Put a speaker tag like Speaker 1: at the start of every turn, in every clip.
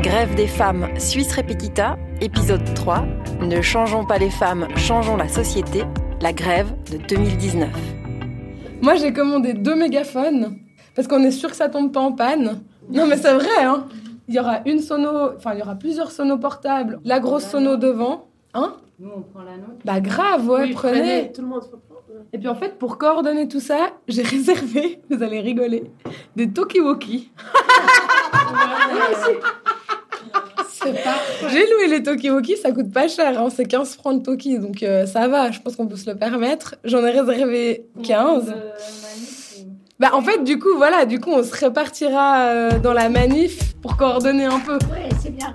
Speaker 1: Grève des femmes Suisse Repetita, épisode 3. Ne changeons pas les femmes, changeons la société. La grève de 2019.
Speaker 2: Moi, j'ai commandé deux mégaphones parce qu'on est sûr que ça tombe pas en panne. Non, mais c'est vrai, hein. Il y aura une sono, enfin, il y aura plusieurs sonos portables, la grosse sono devant, hein.
Speaker 3: Nous, on prend la nôtre.
Speaker 2: Bah, grave, ouais,
Speaker 3: Oui,
Speaker 2: prenez.
Speaker 3: Tout le monde se reprend.
Speaker 2: Et puis en fait, pour coordonner tout ça, j'ai réservé, vous allez rigoler, des Tokiwoki.
Speaker 3: C'est pas.
Speaker 2: J'ai loué les Tokiwoki, ça coûte pas cher, hein, c'est 15 francs de Toki, donc euh, ça va, je pense qu'on peut se le permettre. J'en ai réservé 15. Bah en fait, du coup, voilà, du coup, on se répartira euh, dans la manif pour coordonner un peu.
Speaker 3: Ouais, c'est bien.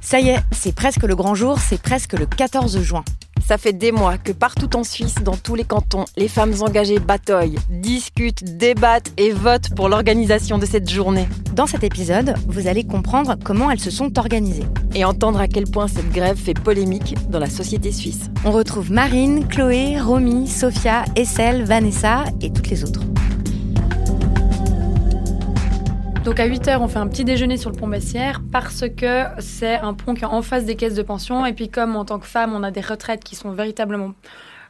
Speaker 4: Ça y est, c'est presque le grand jour, c'est presque le 14 juin.
Speaker 1: Ça fait des mois que partout en Suisse, dans tous les cantons, les femmes engagées bataillent, discutent, débattent et votent pour l'organisation de cette journée.
Speaker 4: Dans cet épisode, vous allez comprendre comment elles se sont organisées.
Speaker 1: Et entendre à quel point cette grève fait polémique dans la société suisse.
Speaker 4: On retrouve Marine, Chloé, Romy, Sophia, Estelle, Vanessa et toutes les autres.
Speaker 5: Donc à 8h, on fait un petit déjeuner sur le pont Bessières parce que c'est un pont qui est en face des caisses de pension. Et puis comme en tant que femme, on a des retraites qui sont véritablement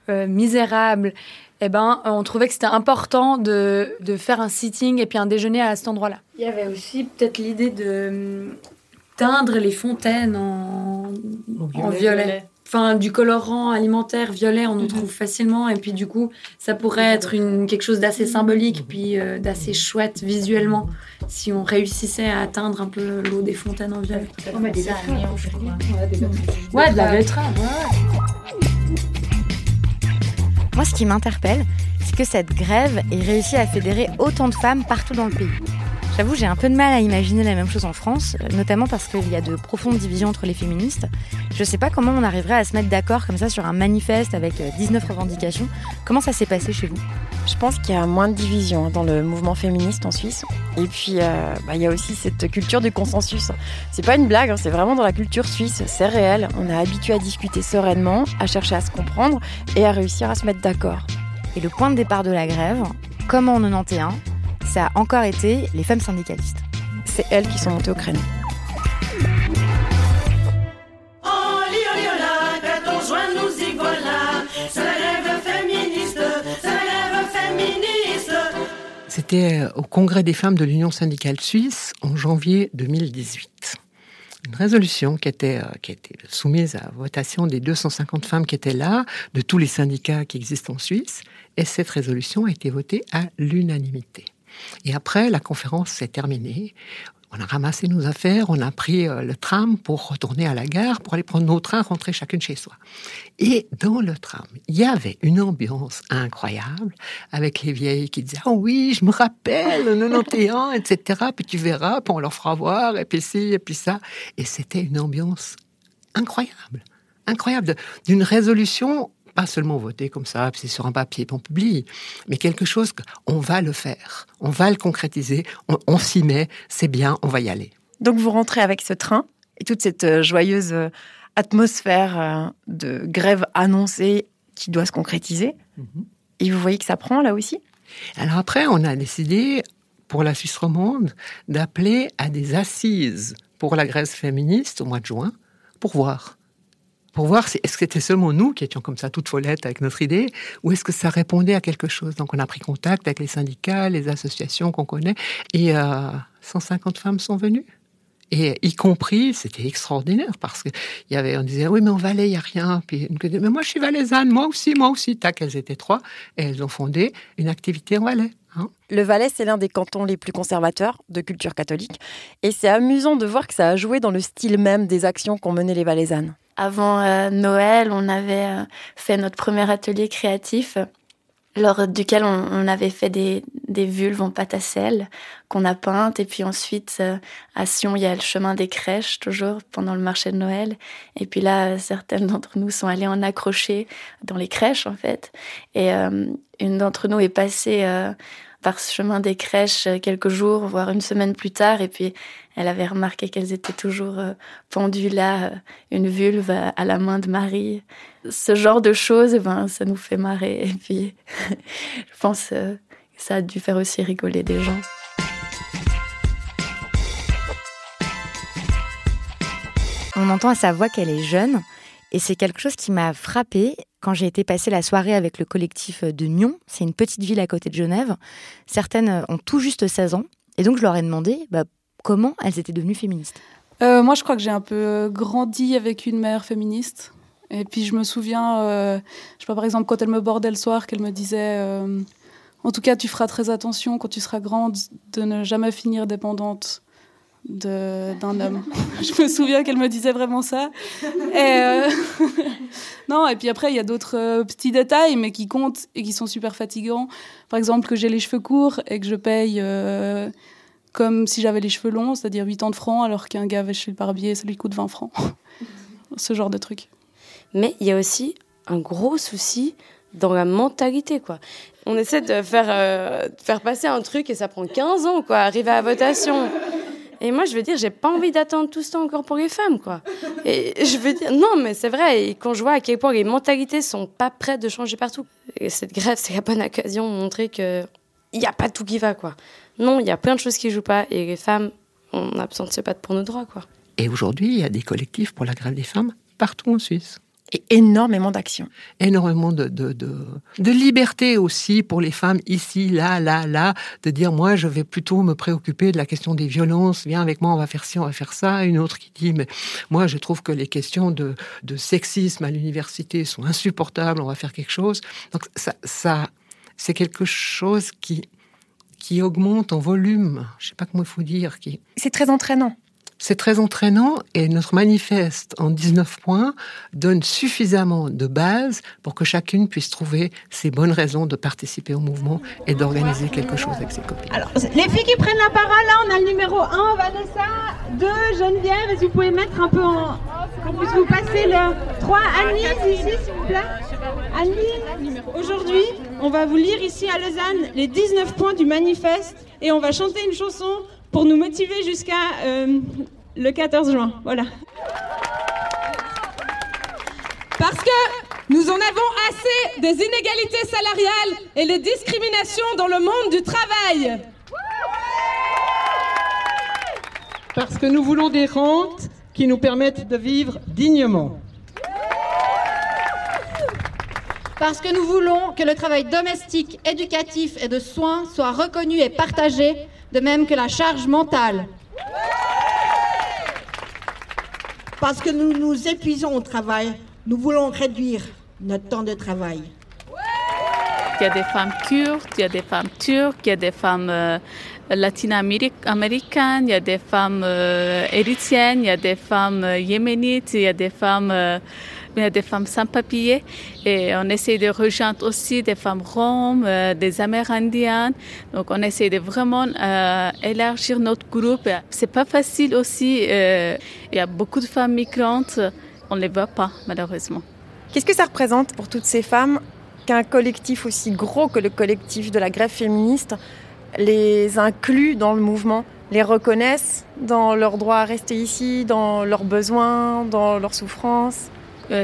Speaker 5: euh, misérables, eh ben, on trouvait que c'était important de, de faire un sitting et puis un déjeuner à cet endroit-là. Il y avait aussi peut-être l'idée de hum, teindre les fontaines en, en violet. Enfin, du colorant alimentaire violet, on en trouve facilement. Et puis, du coup, ça pourrait être une, quelque chose d'assez symbolique, puis euh, d'assez chouette visuellement, si on réussissait à atteindre un peu l'eau des fontaines en violet.
Speaker 3: On met des je crois.
Speaker 5: Ouais, de la betterave,
Speaker 4: Moi, ce qui m'interpelle, c'est que cette grève ait réussi à fédérer autant de femmes partout dans le pays. J'avoue, j'ai un peu de mal à imaginer la même chose en France, euh, notamment parce qu'il y a de profondes divisions entre les féministes. Je sais pas comment on arriverait à se mettre d'accord comme ça sur un manifeste avec euh, 19 revendications. Comment ça s'est passé chez vous?
Speaker 1: Je pense qu'il y a moins de division hein, dans le mouvement féministe en Suisse. Et puis, euh, bah, il y a aussi cette culture du consensus. C'est pas une blague, hein, c'est vraiment dans la culture suisse, c'est réel. On est habitué à discuter sereinement, à chercher à se comprendre et à réussir à se mettre d'accord.
Speaker 4: Et le point de départ de la grève, comme en 91, ça a encore été les femmes syndicalistes.
Speaker 1: C'est elles qui sont montées au créneau.
Speaker 6: C'était euh, au Congrès des femmes de l'Union syndicale suisse en janvier 2018. Une résolution qui était, euh, qui était soumise à votation des 250 femmes qui étaient là, de tous les syndicats qui existent en Suisse, et cette résolution a été votée à l'unanimité. Et après, la conférence s'est terminée. On a ramassé nos affaires, on a pris euh, le tram pour retourner à la gare, pour aller prendre nos trains, rentrer chacune chez soi. Et dans le tram, il y avait une ambiance incroyable, avec les vieilles qui disaient « Oh oui, je me rappelle, 91, etc. Puis tu verras, puis on leur fera voir, et puis ci, et puis ça. » Et c'était une ambiance incroyable, incroyable, d'une résolution pas seulement votée comme ça, c'est sur un papier, puis on publie, mais quelque chose qu'on va le faire, on va le concrétiser, on, on s'y met, c'est bien, on va y aller.
Speaker 1: Donc vous rentrez avec ce train et toute cette euh, joyeuse euh, atmosphère euh, de grève annoncée qui doit se concrétiser. Et vous voyez que ça prend là aussi?
Speaker 6: Alors après, on a décidé, pour la Suisse romande, d'appeler à des assises pour la Grèce féministe au mois de juin, pour voir. Pour voir si, est-ce que c'était seulement nous qui étions comme ça, toutes follettes avec notre idée, ou est-ce que ça répondait à quelque chose? Donc on a pris contact avec les syndicats, les associations qu'on connaît, et euh, 150 femmes sont venues. Et y compris, c'était extraordinaire parce que il y avait, on disait, oui, mais en Valais, il n'y a rien. Puis, mais moi, je suis valaisanne, moi aussi, moi aussi. Tac, elles étaient trois. Et elles ont fondé une activité en Valais. hein.
Speaker 1: Le Valais, c'est l'un des cantons les plus conservateurs de culture catholique. Et c'est amusant de voir que ça a joué dans le style même des actions qu'ont menées les Valaisannes. Avant euh, Noël, on avait euh, fait notre premier atelier créatif lors duquel on, avait fait des, des, vulves en pâte à sel qu'on a peintes. Et puis ensuite, euh, à Sion, il y a le chemin des crèches, toujours, pendant le marché de Noël. Et puis là, certaines d'entre nous sont allées en accrocher dans les crèches, en fait. Et une d'entre nous est passée par ce chemin des crèches quelques jours, voire une semaine plus tard. Et puis, elle avait remarqué qu'elles étaient toujours euh, pendues là, euh, une vulve à la main de Marie. Ce genre de choses, ben, ça nous fait marrer. Et puis, je pense euh, que ça a dû faire aussi rigoler des gens.
Speaker 4: On entend à sa voix qu'elle est jeune. Et c'est quelque chose qui m'a frappée quand j'ai été passer la soirée avec le collectif de Nyon. C'est une petite ville à côté de Genève. Certaines ont tout juste 16 ans. Et donc, je leur ai demandé bah, comment elles étaient devenues féministes
Speaker 7: euh, Moi, je crois que j'ai un peu grandi avec une mère féministe. Et puis, je me souviens, euh, je sais pas, par exemple, quand elle me bordait le soir, qu'elle me disait euh, En tout cas, tu feras très attention quand tu seras grande de ne jamais finir dépendante d'un homme. je me souviens qu'elle me disait vraiment ça. Et non, et puis après, il y a d'autres petits détails, mais qui comptent et qui sont super fatigants. Par exemple, que j'ai les cheveux courts et que je paye comme si j'avais les cheveux longs, c'est-à-dire 80 francs, alors qu'un gars va chez le barbier, ça lui coûte 20 francs. Ce genre de truc.
Speaker 8: Mais il y a aussi un gros souci dans la mentalité, quoi. On essaie de faire, euh, faire passer un truc et ça prend 15 ans, quoi, arriver à la votation. Et moi, je veux dire, j'ai pas envie d'attendre tout ce temps encore pour les femmes, quoi. Et je veux dire, non, mais c'est vrai. Et quand je vois à quel point les mentalités sont pas prêtes de changer partout, et cette grève, c'est la bonne occasion de montrer que il n'y a pas tout qui va, quoi. Non, il y a plein de choses qui jouent pas et les femmes, on se battre pour nos droits, quoi.
Speaker 6: Et aujourd'hui, il y a des collectifs pour la grève des femmes partout en Suisse.
Speaker 1: Et énormément d'actions.
Speaker 6: Énormément de, de, de, liberté aussi pour les femmes ici, là, là, là, de dire moi je vais plutôt me préoccuper de la question des violences, viens avec moi, on va faire ci, on va faire ça. Une autre qui dit mais moi je trouve que les questions de, de sexisme à l'université sont insupportables, on va faire quelque chose. Donc ça, ça c'est quelque chose qui, qui augmente en volume. Je ne sais pas comment il faut dire. Qui...
Speaker 1: C'est très entraînant.
Speaker 6: C'est très entraînant et notre manifeste en 19 points donne suffisamment de base pour que chacune puisse trouver ses bonnes raisons de participer au mouvement et d'organiser quelque chose avec ses copines.
Speaker 9: Alors, les filles qui prennent la parole, là, on a le numéro 1, Vanessa, 2, Geneviève, est-ce que vous pouvez mettre un peu en... qu'on puisse vous passer le 3, Annie, ici, s'il vous plaît. Annie, aujourd'hui, on va vous lire ici à Lausanne les 19 points du manifeste et on va chanter une chanson pour nous motiver jusqu'à euh, le 14 juin. Voilà. Parce que nous en avons assez des inégalités salariales et les discriminations dans le monde du travail.
Speaker 10: Parce que nous voulons des rentes qui nous permettent de vivre dignement.
Speaker 9: Parce que nous voulons que le travail domestique, éducatif et de soins soit reconnu et partagé, de même que la charge mentale.
Speaker 11: Parce que nous nous épuisons au travail, nous voulons réduire notre temps de travail.
Speaker 12: Il y a des femmes kurdes, il y a des femmes turques, il y a des femmes euh, latino-américaines, il y a des femmes euh, il y a des femmes euh, yéménites, il y a des femmes a des femmes sans papier et on essaie de rejoindre aussi des femmes roms, euh, des amérindiennes. Donc on essaie de vraiment euh, élargir notre groupe. C'est pas facile aussi. Euh, il y a beaucoup de femmes migrantes, on les voit pas malheureusement.
Speaker 1: Qu'est-ce que ça représente pour toutes ces femmes qu'un collectif aussi gros que le collectif de la grève féministe les inclut dans le mouvement, les reconnaissent dans leur droit à rester ici, dans leurs besoins, dans leurs souffrances?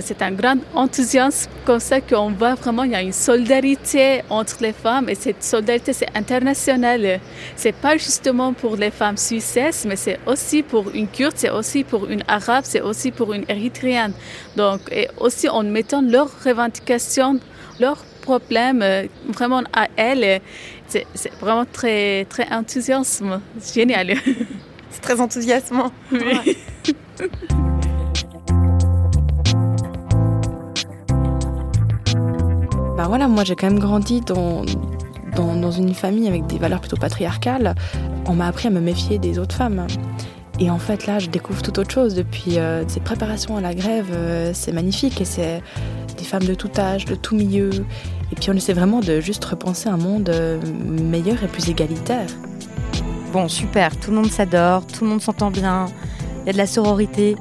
Speaker 12: C'est un grand enthousiasme comme ça qu'on voit vraiment il y a une solidarité entre les femmes et cette solidarité c'est international. C'est pas justement pour les femmes suisses, mais c'est aussi pour une kurde, c'est aussi pour une arabe, c'est aussi pour une érythréenne. Donc et aussi en mettant leurs revendications, leurs problèmes euh, vraiment à elles. C'est vraiment très très enthousiasme, génial.
Speaker 1: C'est très enthousiasmant. Oui.
Speaker 13: Bah voilà, moi j'ai quand même grandi dans, une famille avec des valeurs plutôt patriarcales. On m'a appris à me méfier des autres femmes. Et en fait, là, je découvre tout autre chose. Depuis euh, ces préparations à la grève, euh, c'est magnifique. Et c'est des femmes de tout âge, de tout milieu. Et puis on essaie vraiment de juste repenser un monde euh, meilleur et plus égalitaire.
Speaker 4: Bon, super, tout le monde s'adore, tout le monde s'entend bien, il y a de la sororité.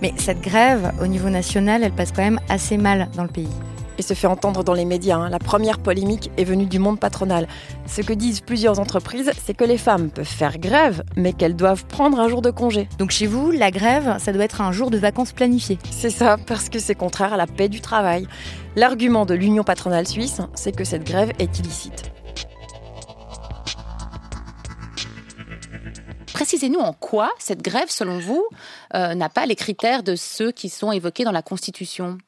Speaker 4: Mais cette grève, au niveau national, elle passe quand même assez mal dans le pays.
Speaker 1: Et se fait entendre dans les médias. hein. La première polémique est venue du monde patronal. Ce que disent plusieurs entreprises, c'est que les femmes peuvent faire grève, mais qu'elles doivent prendre un jour de congé.
Speaker 4: Donc chez vous, la grève, ça doit être un jour de vacances planifié.
Speaker 1: C'est ça, parce que c'est contraire à la paix du travail. L'argument de l'Union patronale suisse, c'est que cette grève est illicite.
Speaker 14: Précisez-nous en quoi cette grève, selon vous, euh, n'a pas les critères de ceux qui sont évoqués dans la Constitution?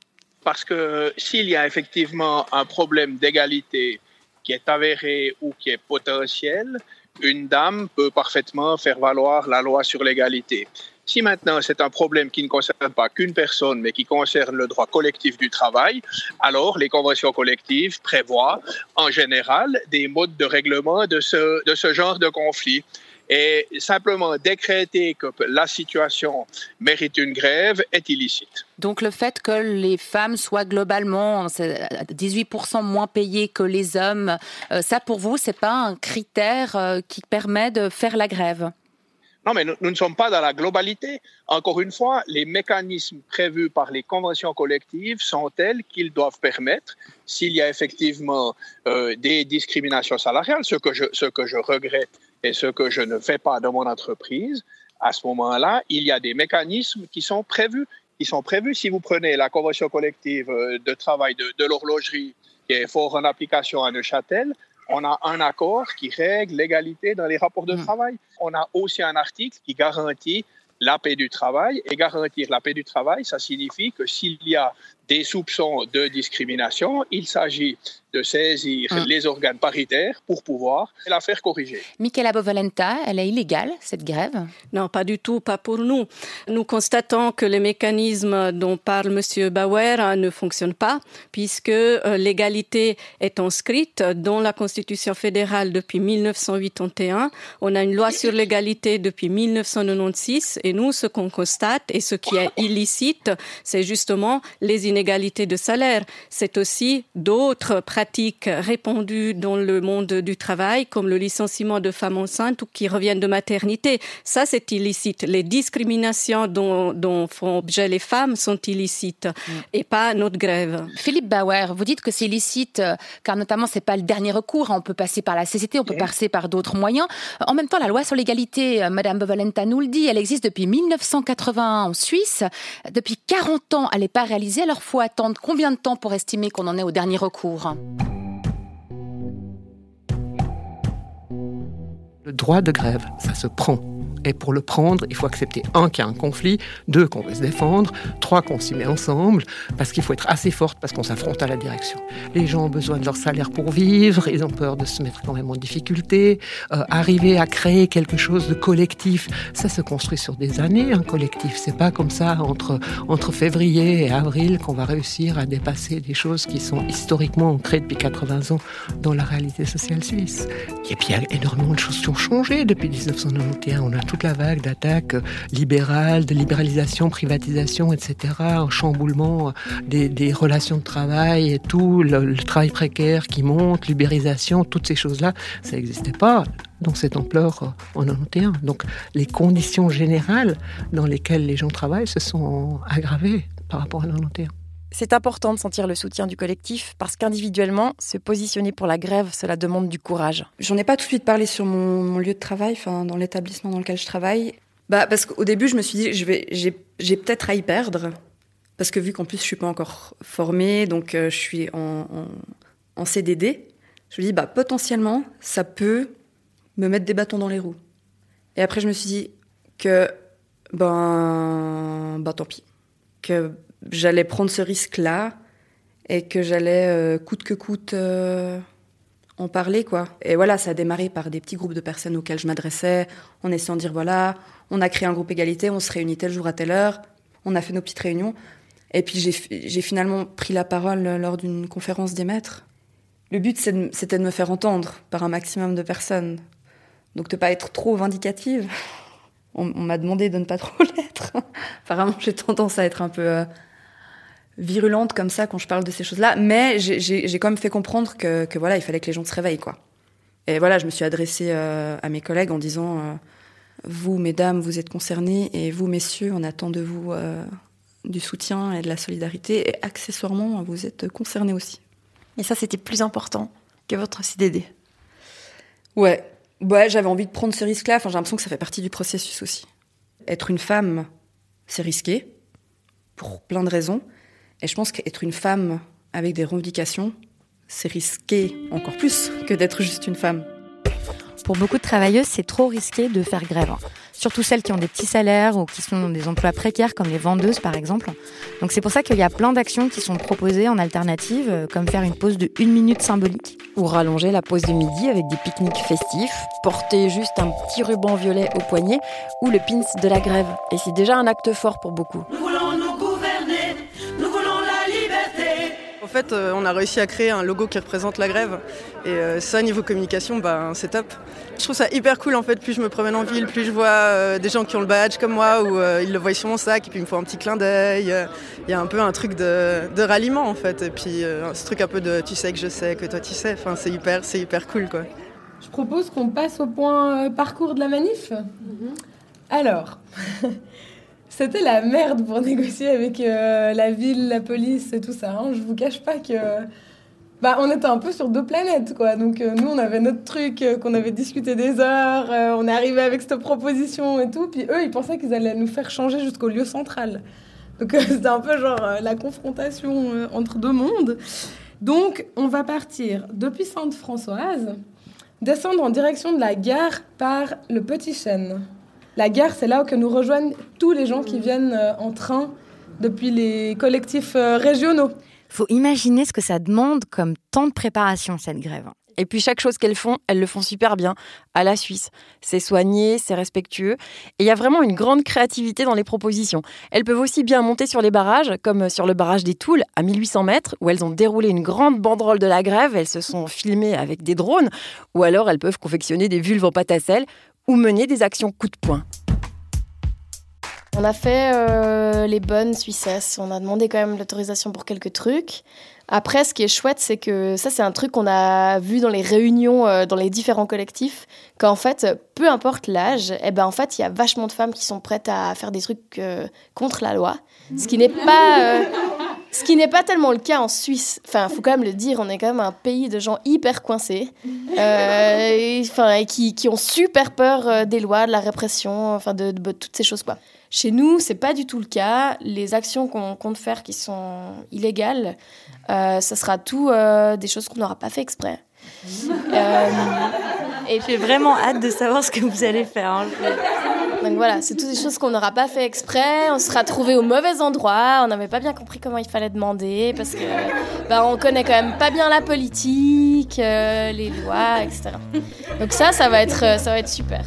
Speaker 15: Parce que s'il y a effectivement un problème d'égalité qui est avéré ou qui est potentiel, une dame peut parfaitement faire valoir la loi sur l'égalité. Si maintenant c'est un problème qui ne concerne pas qu'une personne, mais qui concerne le droit collectif du travail, alors les conventions collectives prévoient en général des modes de règlement de ce, de ce genre de conflit. Et simplement décréter que la situation mérite une grève est illicite.
Speaker 14: Donc le fait que les femmes soient globalement c'est 18% moins payées que les hommes, euh, ça pour vous, c'est pas un critère euh, qui permet de faire la grève?
Speaker 15: Non, mais nous, nous, ne sommes pas dans la globalité. Encore une fois, les mécanismes prévus par les conventions collectives sont tels qu'ils doivent permettre, s'il y a effectivement euh, des discriminations salariales, ce que je, ce que je regrette et ce que je ne fais pas dans mon entreprise, à ce moment-là, il y a des mécanismes qui sont prévus. Qui sont prévus. Si vous prenez la convention collective de travail de, de l'horlogerie qui est fort en application à Neuchâtel, on a un accord qui règle l'égalité dans les rapports de mmh. travail. On a aussi un article qui garantit la paix du travail. Et garantir la paix du travail, ça signifie que s'il y a des soupçons de discrimination, il s'agit de saisir
Speaker 14: Hum.
Speaker 15: les organes paritaires pour pouvoir la faire corriger.
Speaker 14: Michaela Bovalenta, elle est illégale, cette grève?
Speaker 16: Non, pas du tout, pas pour nous. Nous constatons que les mécanismes dont parle M. Bauer hein, ne fonctionnent pas, puisque euh, l'égalité est inscrite dans la Constitution fédérale depuis 1981. On a une loi sur l'égalité depuis 1996, et nous, ce qu'on constate et ce qui est illicite, c'est justement les inégalités de salaire. C'est aussi d'autres pratiques répandues dans le monde du travail, comme le licenciement de femmes enceintes ou qui reviennent de maternité. Ça, c'est illicite. Les discriminations dont, dont, font objet les femmes sont illicites mmh. et pas notre grève.
Speaker 14: Philippe Bauer, vous dites que c'est illicite car notamment c'est pas le dernier recours. On peut passer par la CCT, on peut passer par d'autres moyens. En même temps, la loi sur l'égalité, Madame Bovalenta nous le dit, elle existe depuis 1981 en Suisse. Depuis 40 ans, elle n'est pas réalisée. Alors, faut attendre combien de temps pour estimer qu'on en est au dernier recours?
Speaker 6: Le droit de grève, ça se prend. Et pour le prendre, il faut accepter, un, qu'il y a un conflit, deux, qu'on veut se défendre, trois, qu'on s'y met ensemble, parce qu'il faut être assez forte, parce qu'on s'affronte à la direction. Les gens ont besoin de leur salaire pour vivre, ils ont peur de se mettre quand même en difficulté. Euh, arriver à créer quelque chose de collectif, ça se construit sur des années, un collectif. C'est pas comme ça, entre, entre février et avril, qu'on va réussir à dépasser des choses qui sont historiquement ancrées depuis 80 ans dans la réalité sociale suisse. Et puis, il y a énormément de choses qui ont changé depuis 1991. On a toute la vague d'attaques libérales, de libéralisation, privatisation, etc., chamboulement des, relations de travail et tout, le, le travail précaire qui monte, l'ubérisation, toutes ces choses-là, ça n'existait pas dans cette ampleur en 91. Donc les conditions générales dans lesquelles les gens travaillent se sont aggravées par rapport à 91.
Speaker 1: C'est important de sentir le soutien du collectif parce qu'individuellement, se positionner pour la grève, cela demande du courage.
Speaker 17: J'en ai pas tout de suite parlé sur mon, lieu de travail, dans l'établissement dans lequel je travaille. Bah parce qu'au début, je me suis dit, je vais, j'ai, peut-être à y perdre parce que vu qu'en plus je suis pas encore formée, donc euh, je suis en, CDD, je me dis bah potentiellement ça peut me mettre des bâtons dans les roues. Et après je me suis dit que ben bah tant pis, que j'allais prendre ce risque-là et que j'allais euh, coûte que coûte euh, en parler quoi. Et voilà, ça a démarré par des petits groupes de personnes auxquels je m'adressais, en essayant de dire voilà, on a créé un groupe égalité, on se réunit tel jour à telle heure, on a fait nos petites réunions. Et puis j'ai finalement pris la parole lors d'une conférence des maîtres. Le but c'était de me faire entendre par un maximum de personnes. Donc de pas être trop vindicative. On, m'a demandé de ne pas trop l'être. Apparemment, j'ai tendance à être un peu euh, virulente comme ça quand je parle de ces choses-là, mais j'ai quand même fait comprendre que, que, voilà, il fallait que les gens se réveillent, quoi. Et voilà, je me suis adressée euh, à mes collègues en disant euh, vous, mesdames, vous êtes concernés, et vous, messieurs, on attend de vous du soutien et de la solidarité, et accessoirement, vous êtes concernés aussi.
Speaker 1: Et ça, c'était plus important que votre CDD.
Speaker 17: Ouais, ouais j'avais envie de prendre ce risque-là. Enfin, j'ai l'impression que ça fait partie du processus aussi. Être une femme, c'est risqué, pour plein de raisons. Et je pense qu'être une femme avec des revendications, c'est risqué encore plus que d'être juste une femme.
Speaker 4: Pour beaucoup de travailleuses, c'est trop risqué de faire grève surtout celles qui ont des petits salaires ou qui sont dans des emplois précaires comme les vendeuses par exemple. Donc c'est pour ça qu'il y a plein d'actions qui sont proposées en alternative, euh, comme faire une pause de une minute symbolique.
Speaker 1: Ou rallonger la pause de midi avec des pique-niques festifs, porter juste un petit ruban violet au poignet ou le pins de la grève. Et c'est déjà un acte fort pour beaucoup.
Speaker 18: Nous
Speaker 19: fait, euh, on a réussi à créer un logo qui représente la grève. Et euh, ça, niveau communication, bah, c'est top. Je trouve ça hyper cool en fait. Plus je me promène en ville, plus je vois euh, des gens qui ont le badge comme moi ou euh, ils le voient sur mon sac et puis ils me font un petit clin d'œil. Il y a un peu un truc de, ralliement en fait. Et puis euh, ce truc un peu de tu sais que je sais, que toi tu sais. Enfin, c'est hyper, c'est hyper cool quoi.
Speaker 2: Je propose qu'on passe au point parcours de la manif. Mhm. Alors, c'était la merde pour négocier avec la ville, la police et tout ça. Hein. Je vous cache pas que bah, on était un peu sur deux planètes, quoi. Donc, euh, nous, on avait notre truc euh, qu'on avait discuté des heures, euh, on est arrivé avec cette proposition et tout. Puis eux, ils pensaient qu'ils allaient nous faire changer jusqu'au lieu central. Donc, c'était un peu genre la confrontation entre deux mondes. Donc, on va partir depuis Sainte-Françoise, descendre en direction de la gare par le Petit Chêne. La gare, c'est là où que nous rejoignent tous les gens qui viennent en train depuis les collectifs régionaux.
Speaker 4: Faut imaginer ce que ça demande comme temps de préparation, cette grève.
Speaker 1: Et puis chaque chose qu'elles font, elles le font super bien, à la Suisse. C'est soigné, c'est respectueux. Et il y a vraiment une grande créativité dans les propositions. Elles peuvent aussi bien monter sur les barrages, comme sur le barrage des Toules, à 1800 mètres, où elles ont déroulé une grande banderole de la grève, elles se sont filmées avec des drones, ou alors elles peuvent confectionner des vulves en pâte à sel, ou mener des actions coup de poing.
Speaker 20: On a fait euh, les bonnes Suissesses. On a demandé quand même l'autorisation pour quelques trucs. Après, ce qui est chouette, c'est que ça, c'est un truc qu'on a vu dans les réunions, euh, dans les différents collectifs, qu'en fait, peu importe l'âge, eh ben, en fait, il y a vachement de femmes qui sont prêtes à faire des trucs euh, contre la loi. Ce qui n'est pas, n'est pas tellement le cas en Suisse. Enfin, faut quand même le dire, on est quand même un pays de gens hyper coincés, et, qui, qui, ont super peur des lois, de la répression, enfin, de, de toutes ces choses, quoi. Chez nous, c'est pas du tout le cas. Les actions qu'on compte faire qui sont illégales, euh, ça sera tout euh, des choses qu'on n'aura pas fait exprès.
Speaker 4: euh, et j'ai vraiment hâte de savoir ce que vous allez faire. Hein.
Speaker 20: Donc voilà, c'est toutes des choses qu'on n'aura pas fait exprès. On sera trouvé au mauvais endroit. On n'avait pas bien compris comment il fallait demander parce que bah, on connaît quand même pas bien la politique, euh, les lois, etc. Donc ça, ça va être, ça va être super.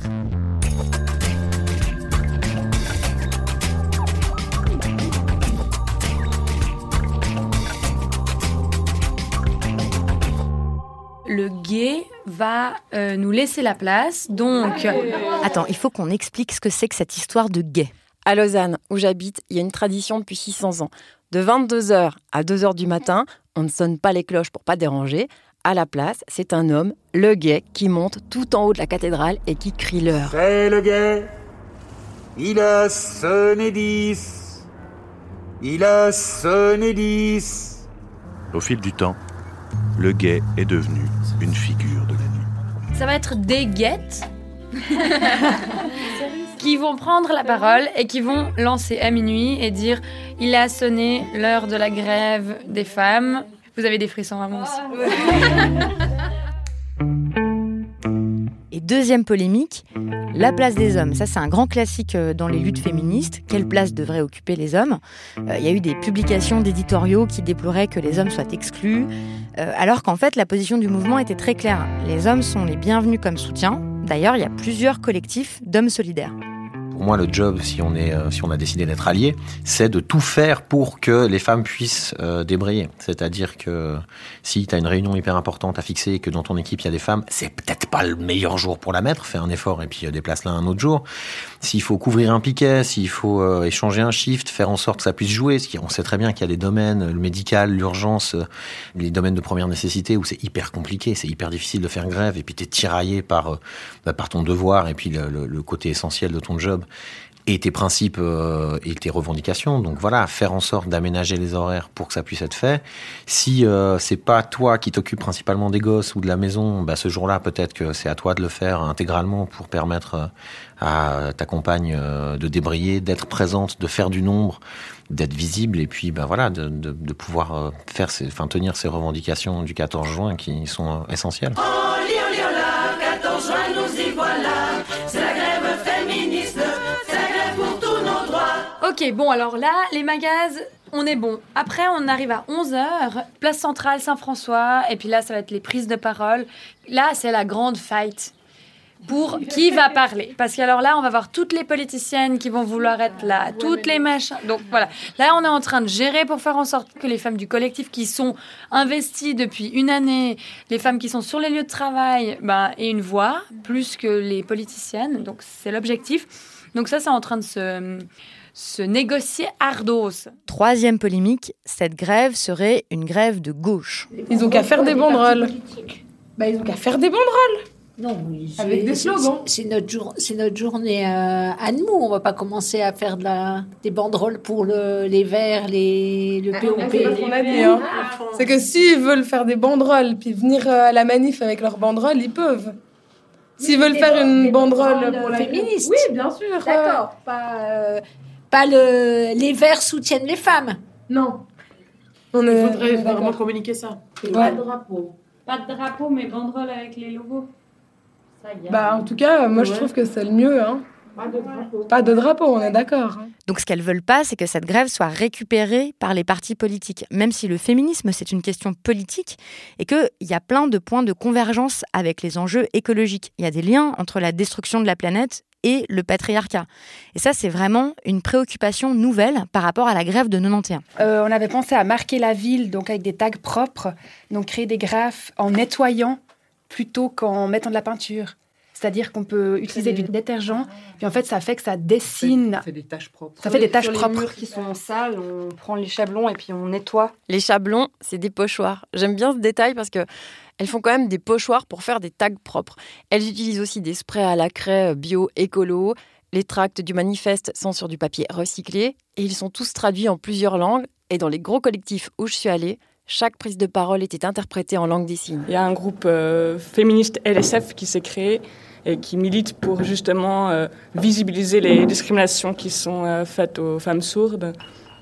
Speaker 5: Le gay va euh, nous laisser la place. Donc,
Speaker 4: attends, il faut qu'on explique ce que c'est que cette histoire de gay.
Speaker 1: À Lausanne, où j'habite, il y a une tradition depuis 600 ans. De 22h à 2h du matin, on ne sonne pas les cloches pour pas déranger. À la place, c'est un homme, le gay, qui monte tout en haut de la cathédrale et qui crie l'heure.
Speaker 21: C'est le gay. Il a sonné 10. Il a sonné 10.
Speaker 22: Au fil du temps, le gay est devenu une figure de la nuit.
Speaker 5: Ça va être des guettes qui vont prendre la parole et qui vont lancer à minuit et dire il a sonné l'heure de la grève des femmes. Vous avez des frissons à moi aussi.
Speaker 4: Deuxième polémique, la place des hommes. Ça, c'est un grand classique euh, dans les luttes féministes. Quelle place devraient occuper les hommes? Euh, Il y a eu des publications d'éditoriaux qui déploraient que les hommes soient exclus, euh, alors qu'en fait, la position du mouvement était très claire. Les hommes sont les bienvenus comme soutien. D'ailleurs, il y a plusieurs collectifs d'hommes solidaires.
Speaker 23: Moi, le job, si on est, euh, si on a décidé d'être allié, c'est de tout faire pour que les femmes puissent euh, débrayer. C'est-à-dire que si tu as une réunion hyper importante à fixer et que dans ton équipe il y a des femmes, c'est peut-être pas le meilleur jour pour la mettre. Fais un effort et puis euh, déplace-la un autre jour. S'il faut couvrir un piquet, s'il faut euh, échanger un shift, faire en sorte que ça puisse jouer. Ce qui, on sait très bien qu'il y a des domaines, le médical, l'urgence, euh, les domaines de première nécessité où c'est hyper compliqué, c'est hyper difficile de faire grève et puis t'es tiraillé par euh, bah, par ton devoir et puis le, le- le côté essentiel de ton job et tes principes euh, et tes revendications. Donc voilà, faire en sorte d'aménager les horaires pour que ça puisse être fait. Si euh, c'est pas toi qui t'occupes principalement des gosses ou de la maison, bah, ce jour-là peut-être que c'est à toi de le faire intégralement pour permettre euh, à ta compagne de débrayer, d'être présente, de faire du nombre, d'être visible et puis bah voilà de, pouvoir faire ses, enfin tenir ses revendications du 14 juin qui sont essentielles.
Speaker 5: Bon, alors là, les magazes, on est bon. Après, on arrive à 11h, place centrale Saint-François, et puis là, ça va être les prises de parole. Là, c'est la grande fight. Pour qui va parler? Parce qu'alors là, on va voir toutes les politiciennes qui vont vouloir être là, toutes les machins. Donc voilà, là, on est en train de gérer pour faire en sorte que les femmes du collectif qui sont investies depuis une année, les femmes qui sont sur les lieux de travail, ben, aient une voix, plus que les politiciennes. Donc c'est l'objectif. Donc ça, c'est en train de se se négocier ardos.
Speaker 4: Troisième polémique, cette grève serait une grève de gauche.
Speaker 2: Ils ont qu'à faire des banderoles. Bah, ils ont qu'à faire des banderoles.
Speaker 24: Non, oui, c'est-
Speaker 2: Avec des slogans.
Speaker 24: C'est notre, jour, c'est notre journée euh, à nous. On va pas commencer à faire de la, des banderoles pour le, les verts, les, le POP.
Speaker 2: C'est pas ce qu'on a dit, hein. C'est que s'ils veulent faire des banderoles puis venir euh, à la manif avec leurs banderoles, ils peuvent. S'ils veulent faire une banderole pour la
Speaker 24: féministes.
Speaker 2: Oui, bien sûr.
Speaker 24: D'accord. Pas, euh, pas le, les verts soutiennent les femmes.
Speaker 2: Non.
Speaker 25: Il
Speaker 2: est-
Speaker 25: faudrait
Speaker 2: on est
Speaker 25: vraiment communiquer ça.
Speaker 2: Ouais.
Speaker 25: Pas de drapeau.
Speaker 26: Pas de drapeau, mais banderole avec les logos. Ça y est.
Speaker 2: Bah, en tout cas, moi, je trouve que c'est le mieux. Hein.
Speaker 25: Pas de drapeau.
Speaker 2: Pas de drapeau, on est d'accord.
Speaker 4: Donc ce qu'elles veulent pas, c'est que cette grève soit récupérée par les partis politiques, même si le féminisme, c'est une question politique et qu'il y a plein de points de convergence avec les enjeux écologiques. Il y a des liens entre la destruction de la planète et le patriarcat. Et ça, c'est vraiment une préoccupation nouvelle par rapport à la grève de 91.
Speaker 27: Euh, on avait pensé à marquer la ville donc avec des tags propres, donc créer des graphes en nettoyant plutôt qu'en mettant de la peinture. C'est-à-dire qu'on peut utiliser du détergent, puis en fait ça fait que ça dessine.
Speaker 6: Ça fait des taches propres.
Speaker 27: Ça fait des taches
Speaker 28: Sur
Speaker 27: propres.
Speaker 28: les murs qui sont sales, on prend les chablons et puis on nettoie.
Speaker 1: Les chablons, c'est des pochoirs. J'aime bien ce détail parce que elles font quand même des pochoirs pour faire des tags propres. Elles utilisent aussi des sprays à la craie bio écolo. Les tracts du manifeste sont sur du papier recyclé et ils sont tous traduits en plusieurs langues. Et dans les gros collectifs où je suis allée, chaque prise de parole était interprétée en langue des signes.
Speaker 29: Il y a un groupe euh, féministe LSF qui s'est créé et qui milite pour justement euh, visibiliser les discriminations qui sont euh, faites aux femmes sourdes.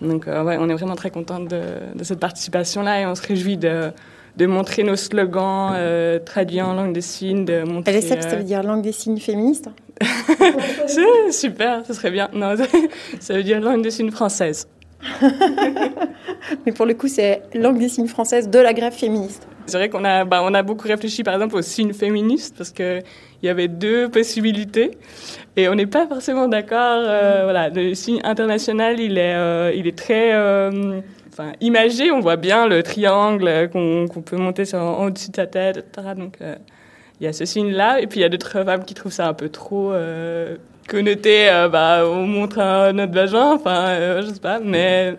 Speaker 29: Donc euh, on est vraiment très contents de, de cette participation-là et on se réjouit de, de montrer nos slogans euh, traduits en langue des signes. De montrer,
Speaker 1: LSF, ça
Speaker 29: euh,
Speaker 1: veut dire langue des signes féministe
Speaker 29: super, ce serait bien. Non, ça veut dire langue des signes française.
Speaker 1: Mais pour le coup, c'est langue des signes française de la grève féministe.
Speaker 29: C'est vrai qu'on a, bah, on a beaucoup réfléchi par exemple au signe féministe parce qu'il y avait deux possibilités et on n'est pas forcément d'accord. euh, voilà, le signe international, il est, euh, il est très euh, enfin, imagé. On voit bien le triangle qu'on peut monter sur, en au-dessus de sa tête, etc. Donc euh, il y a ce signe-là et puis il y a d'autres femmes qui trouvent ça un peu trop euh, connoté. euh, bah, on montre un- notre vagin, enfin, euh, je sais pas, mais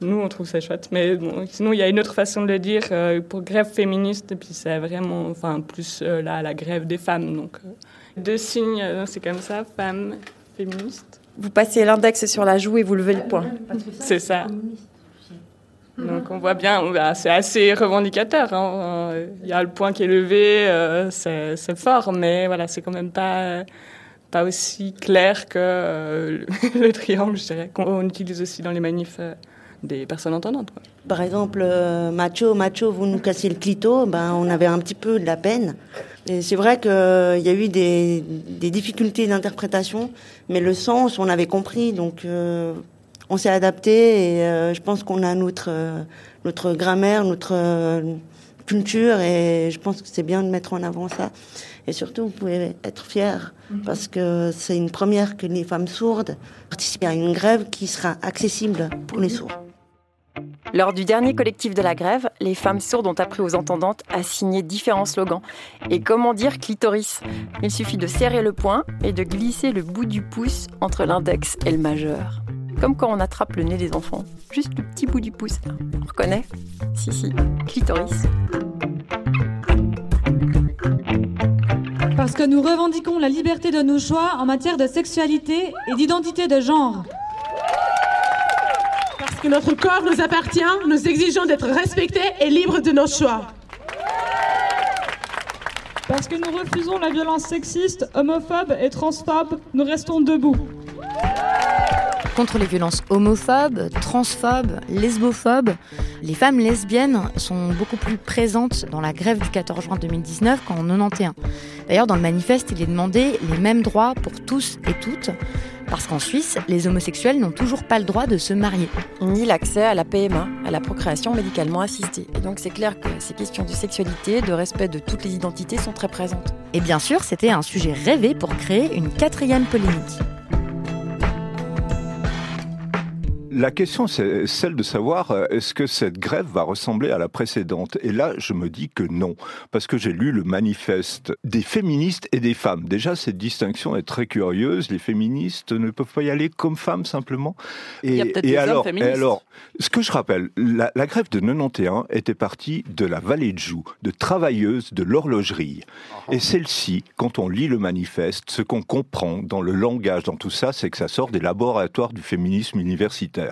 Speaker 29: nous, on trouve ça chouette. Mais bon, sinon, il y a une autre façon de le dire euh, pour grève féministe, et puis c'est vraiment, enfin, plus euh, là, la grève des femmes. Donc, euh, deux signes, euh, c'est comme ça, femme, féministe.
Speaker 1: Vous passez l'index sur la joue et vous levez le poing.
Speaker 29: C'est ça. Donc, on voit bien, bah, c'est assez revendicateur. hein. Il y a le point qui est levé, euh, c'est fort, mais voilà, c'est quand même pas, pas aussi clair que euh, le, le triangle, je dirais, qu'on utilise aussi dans les manifs euh, des personnes entendantes.
Speaker 30: Par exemple, macho, macho, vous nous cassez le clito, ben, on avait un petit peu de la peine. C'est vrai qu'il y a eu des, des difficultés d'interprétation, mais le sens, on avait compris, donc on s'est adapté et euh, je pense qu'on a notre, euh, notre grammaire, notre, euh, culture et je pense que c'est bien de mettre en avant ça. Et surtout, vous pouvez être fiers parce que c'est une première que les femmes sourdes participent à une grève qui sera accessible pour les sourds.
Speaker 1: Lors du dernier collectif de la grève, les femmes sourdes ont appris aux entendantes à signer différents slogans. Et comment dire clitoris? Il suffit de serrer le poing et de glisser le bout du pouce entre l'index et le majeur. Comme quand on attrape le nez des enfants. Juste le petit bout du pouce. On reconnaît? Si, si. Clitoris.
Speaker 26: Parce que nous revendiquons la liberté de nos choix en matière de sexualité et d'identité de genre.
Speaker 31: Parce que notre corps nous appartient, nous exigeons d'être respectés et libres de nos choix.
Speaker 26: Parce que nous refusons la violence sexiste, homophobe et transphobe, nous restons debout.
Speaker 4: Contre les violences homophobes, transphobes, lesbophobes, les femmes lesbiennes sont beaucoup plus présentes dans la grève du 14 juin 2019 qu'en 91. D'ailleurs, dans le manifeste, il est demandé les mêmes droits pour tous et toutes, parce qu'en Suisse, les homosexuels n'ont toujours pas le droit de se marier.
Speaker 1: Ni l'accès à la PMA, à la procréation médicalement assistée. Et donc c'est clair que ces questions de sexualité, de respect de toutes les identités sont très présentes.
Speaker 4: Et bien sûr, c'était un sujet rêvé pour créer une quatrième polémique.
Speaker 32: La question, c'est celle de savoir euh, est-ce que cette grève va ressembler à la précédente? Et là, je me dis que non, parce que j'ai lu le manifeste des féministes et des femmes. Déjà, cette distinction est très curieuse. Les féministes ne peuvent pas y aller comme femmes simplement. Et,
Speaker 33: Il y a peut-être
Speaker 32: et
Speaker 33: des
Speaker 32: alors,
Speaker 33: féministes.
Speaker 32: et alors, ce que je rappelle, la, la grève de 91 était partie de la vallée de Joux, de travailleuses de l'horlogerie. Et celle-ci, quand on lit le manifeste, ce qu'on comprend dans le langage, dans tout ça, c'est que ça sort des laboratoires du féminisme universitaire.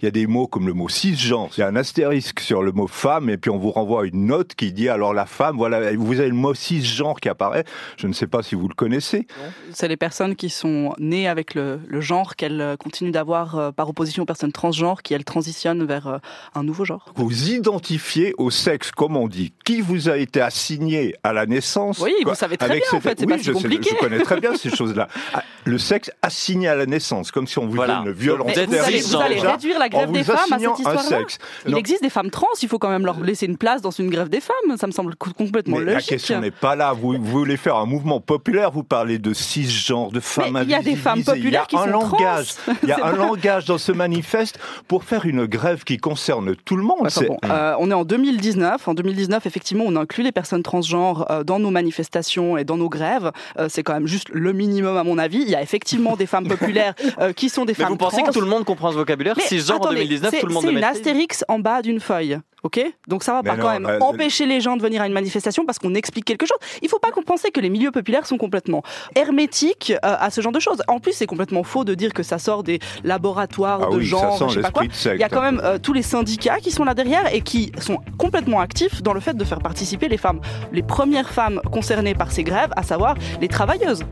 Speaker 32: Il y a des mots comme le mot cisgenre, il y a un astérisque sur le mot femme, et puis on vous renvoie une note qui dit alors la femme, voilà, vous avez le mot cisgenre qui apparaît. Je ne sais pas si vous le connaissez.
Speaker 33: C'est les personnes qui sont nées avec le, le genre qu'elles euh, continuent d'avoir euh, par opposition aux personnes transgenres qui, elles, transitionnent vers euh, un nouveau genre.
Speaker 32: Vous identifiez au sexe, comme on dit, qui vous a été assigné à la naissance.
Speaker 33: Oui, vous savez très bien, en fait, c'est
Speaker 32: oui,
Speaker 33: pas si
Speaker 32: je, sais-
Speaker 33: compliqué.
Speaker 32: je connais très bien ces choses-là. Ah, Le sexe assigné à la naissance, comme si on vous
Speaker 33: Voilà.
Speaker 32: donne le violon
Speaker 33: vous allez, vous allez réduire la grève des femmes à cette histoire-là. Il existe des femmes trans, il faut quand même leur laisser une place dans une grève des femmes. Ça me semble co- complètement
Speaker 32: Mais la
Speaker 33: logique.
Speaker 32: question n'est pas là. Vous, vous voulez faire un mouvement populaire, vous parlez de cisgenres, de femmes
Speaker 33: il y a des femmes populaires qui sont trans.
Speaker 32: langage. Il y a un
Speaker 33: pas-
Speaker 32: langage dans ce manifeste pour faire une grève qui concerne tout le monde.
Speaker 33: Enfin bon, euh, on est en 2019. En 2019, effectivement, on inclut les personnes transgenres euh, dans nos manifestations et dans nos grèves. Euh, c'est quand même juste le minimum, à mon avis. Il y a effectivement des femmes populaires euh, qui sont des
Speaker 34: Mais
Speaker 33: femmes
Speaker 34: vous pensez
Speaker 33: trans.
Speaker 34: que tout le monde comprend ce vocabulaire?
Speaker 33: Mais
Speaker 34: Si genre en
Speaker 33: attendez,
Speaker 34: 2019,
Speaker 33: c'est-
Speaker 34: tout le monde
Speaker 33: C'est une
Speaker 34: maîtrise
Speaker 33: astérix en bas d'une feuille. Ok? Donc ça va
Speaker 34: Mais
Speaker 33: pas
Speaker 34: non,
Speaker 33: quand même
Speaker 34: bah,
Speaker 33: empêcher les gens de venir à une manifestation parce qu'on explique quelque chose. Il faut pas qu'on pense que les milieux populaires sont complètement hermétiques euh, à ce genre de choses. En plus, c'est complètement faux de dire que ça sort des laboratoires
Speaker 32: Ah
Speaker 33: de
Speaker 32: oui,
Speaker 33: genre, je sais pas quoi. Il y a quand
Speaker 32: un
Speaker 33: même euh, tous les syndicats qui sont là derrière et qui sont complètement actifs dans le fait de faire participer les femmes. Les premières femmes concernées par ces grèves, à savoir les travailleuses.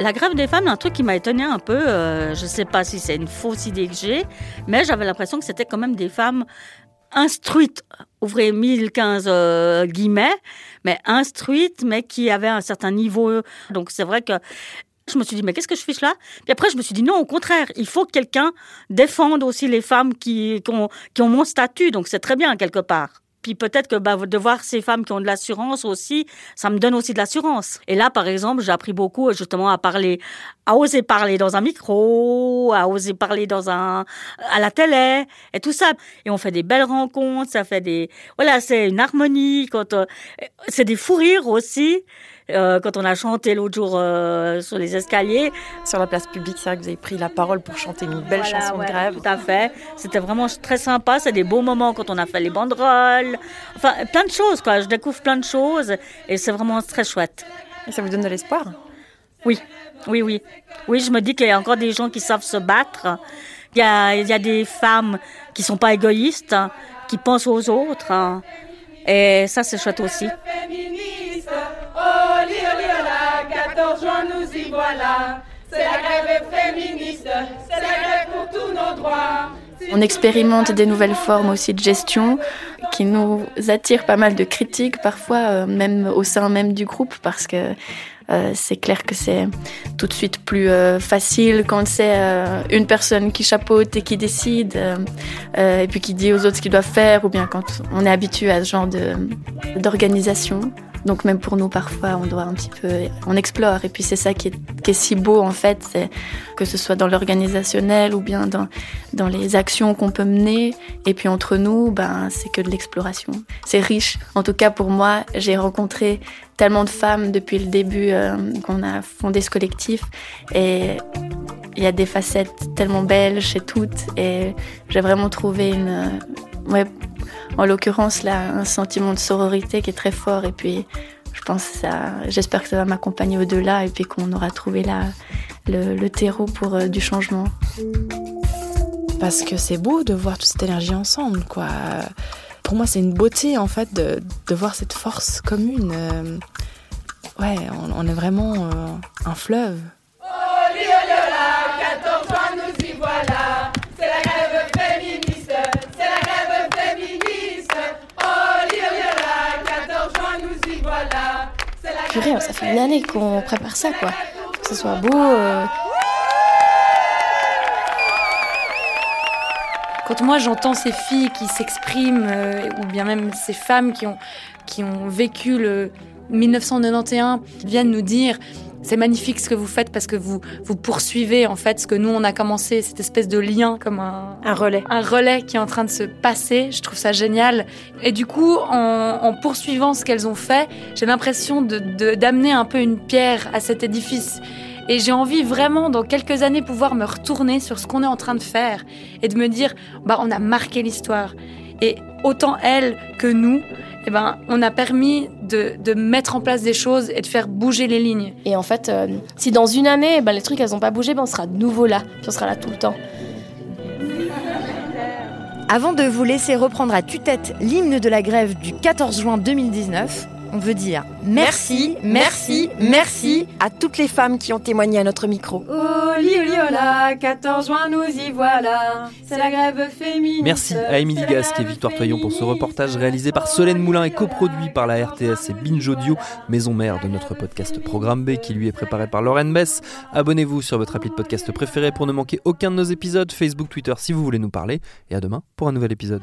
Speaker 35: La grève des femmes, un truc qui m'a étonné un peu, euh, je ne sais pas si c'est une fausse idée que j'ai, mais j'avais l'impression que c'était quand même des femmes instruites, ouvrez 1015 euh, guillemets, mais instruites, mais qui avaient un certain niveau. Donc c'est vrai que je me suis dit, mais qu'est-ce que je fiche là? Puis après, je me suis dit, non, au contraire, il faut que quelqu'un défende aussi les femmes qui, ont, qui ont mon statut, donc c'est très bien quelque part. Puis peut-être que bah, de voir ces femmes qui ont de l'assurance aussi, ça me donne aussi de l'assurance. Et là, par exemple, j'ai appris beaucoup justement à parler, à oser parler dans un micro, à oser parler dans un, à la télé et tout ça. Et on fait des belles rencontres, ça fait des, voilà, c'est une harmonie. Quand euh, c'est des fous rires aussi. Euh, quand on a chanté l'autre jour euh, sur les escaliers.
Speaker 1: Sur la place publique, c'est vrai que vous avez pris la parole pour chanter une belle
Speaker 35: Voilà,
Speaker 1: chanson
Speaker 35: ouais,
Speaker 1: de grève.
Speaker 35: Tout à fait. C'était vraiment très sympa. C'est des beaux moments quand on a fait les banderoles. Enfin, plein de choses, quoi. Je découvre plein de choses et c'est vraiment très chouette.
Speaker 1: Et ça vous donne de l'espoir?
Speaker 35: Oui, oui, oui. Oui, je me dis qu'il y a encore des gens qui savent se battre. Il y a, il y a des femmes qui sont pas égoïstes, hein, qui pensent aux autres. hein. Et ça, c'est chouette aussi.
Speaker 18: 14 juin, nous y voilà. C'est la grève féministe, c'est la grève pour tous nos droits.
Speaker 20: On expérimente des nouvelles formes aussi de gestion qui nous attirent pas mal de critiques, parfois euh, même au sein même du groupe, parce que
Speaker 36: Euh, c'est clair que c'est tout de suite plus euh, facile quand c'est une personne qui chapeaute et qui décide et puis qui dit aux autres ce qu'ils doivent faire ou bien quand on est habitué à ce genre d'organisation. Donc même pour nous, parfois, on doit un petit peu, on explore. Et puis c'est ça qui est, qui est, si beau en fait, c'est que ce soit dans l'organisationnel ou bien dans, dans les actions qu'on peut mener. Et puis entre nous, ben c'est que de l'exploration. C'est riche. En tout cas pour moi, j'ai rencontré tellement de femmes depuis le début euh, qu'on a fondé ce collectif. Et il y a des facettes tellement belles chez toutes. Et j'ai vraiment trouvé une, en l'occurrence là, un sentiment de sororité qui est très fort. Et puis, je pense ça, j'espère que ça va m'accompagner au-delà et puis qu'on aura trouvé là le, terreau pour euh, du changement.
Speaker 32: Parce que c'est beau de voir toute cette énergie ensemble, quoi. Pour moi, c'est une beauté en fait de, de, voir cette force commune. Euh, ouais, on, est vraiment euh, un fleuve.
Speaker 36: Ça fait une année qu'on prépare ça, quoi. que ce soit beau. Euh.
Speaker 5: Quand moi j'entends ces filles qui s'expriment, euh, ou bien même ces femmes qui ont, qui ont vécu le 1991, viennent nous dire c'est magnifique ce que vous faites parce que vous, vous poursuivez en fait ce que nous on a commencé, cette espèce de lien comme un,
Speaker 36: un relais.
Speaker 5: Un relais qui est en train de se passer. Je trouve ça génial. Et du coup, en, en poursuivant ce qu'elles ont fait, j'ai l'impression d'amener de, d'amener un peu une pierre à cet édifice. Et j'ai envie vraiment, dans quelques années, pouvoir me retourner sur ce qu'on est en train de faire et de me dire, bah, on a marqué l'histoire. Et autant elles que nous, eh ben, on a permis de, de, mettre en place des choses et de faire bouger les lignes.
Speaker 36: Et en fait, euh, si dans une année, eh ben, les trucs, elles n'ont pas bougé, ben, on sera de nouveau là. Puis on sera là tout le temps.
Speaker 4: Avant de vous laisser reprendre à tue-tête l'hymne de la grève du 14 juin 2019, on veut dire merci, merci, merci à toutes les femmes qui ont témoigné à notre micro.
Speaker 1: Oli, oli, 14 juin, nous y voilà. C'est la grève féminine.
Speaker 37: Merci à Émilie Gasque et Victoire Toyon pour ce reportage réalisé par Solène Moulin et coproduit par la RTS et Binge Audio, maison mère de notre podcast Programme B qui lui est préparé par Lorraine Bess. Abonnez-vous sur votre appli de podcast préféré pour ne manquer aucun de nos épisodes, Facebook, Twitter si vous voulez nous parler. Et à demain pour un nouvel épisode.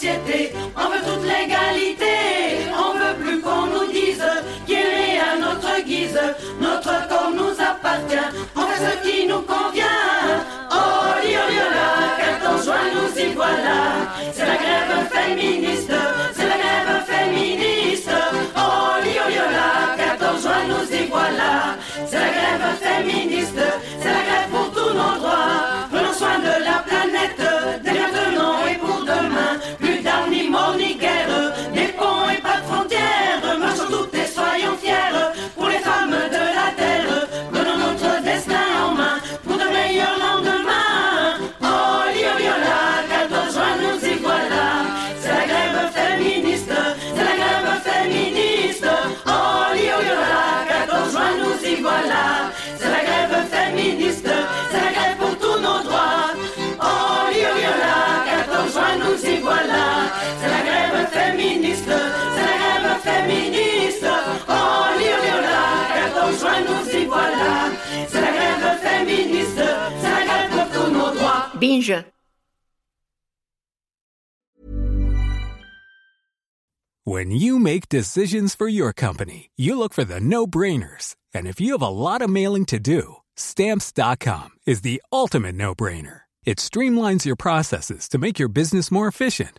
Speaker 18: on veut toute l'égalité, on veut plus qu'on nous dise qu'il est à notre guise, notre corps nous appartient, on fait ce qui nous convient. c'est la grève féministe, féministe, c'est la grève féministe. Oh, lioliola, 14 juin, nous y voilà, c'est la grève féministe, c'est la grève pour tous nos droits.
Speaker 4: Binge
Speaker 38: When you make decisions for your company, you look for the no-brainers. And if you have a lot of mailing to do, stamps.com is the ultimate no-brainer. It streamlines your processes to make your business more efficient,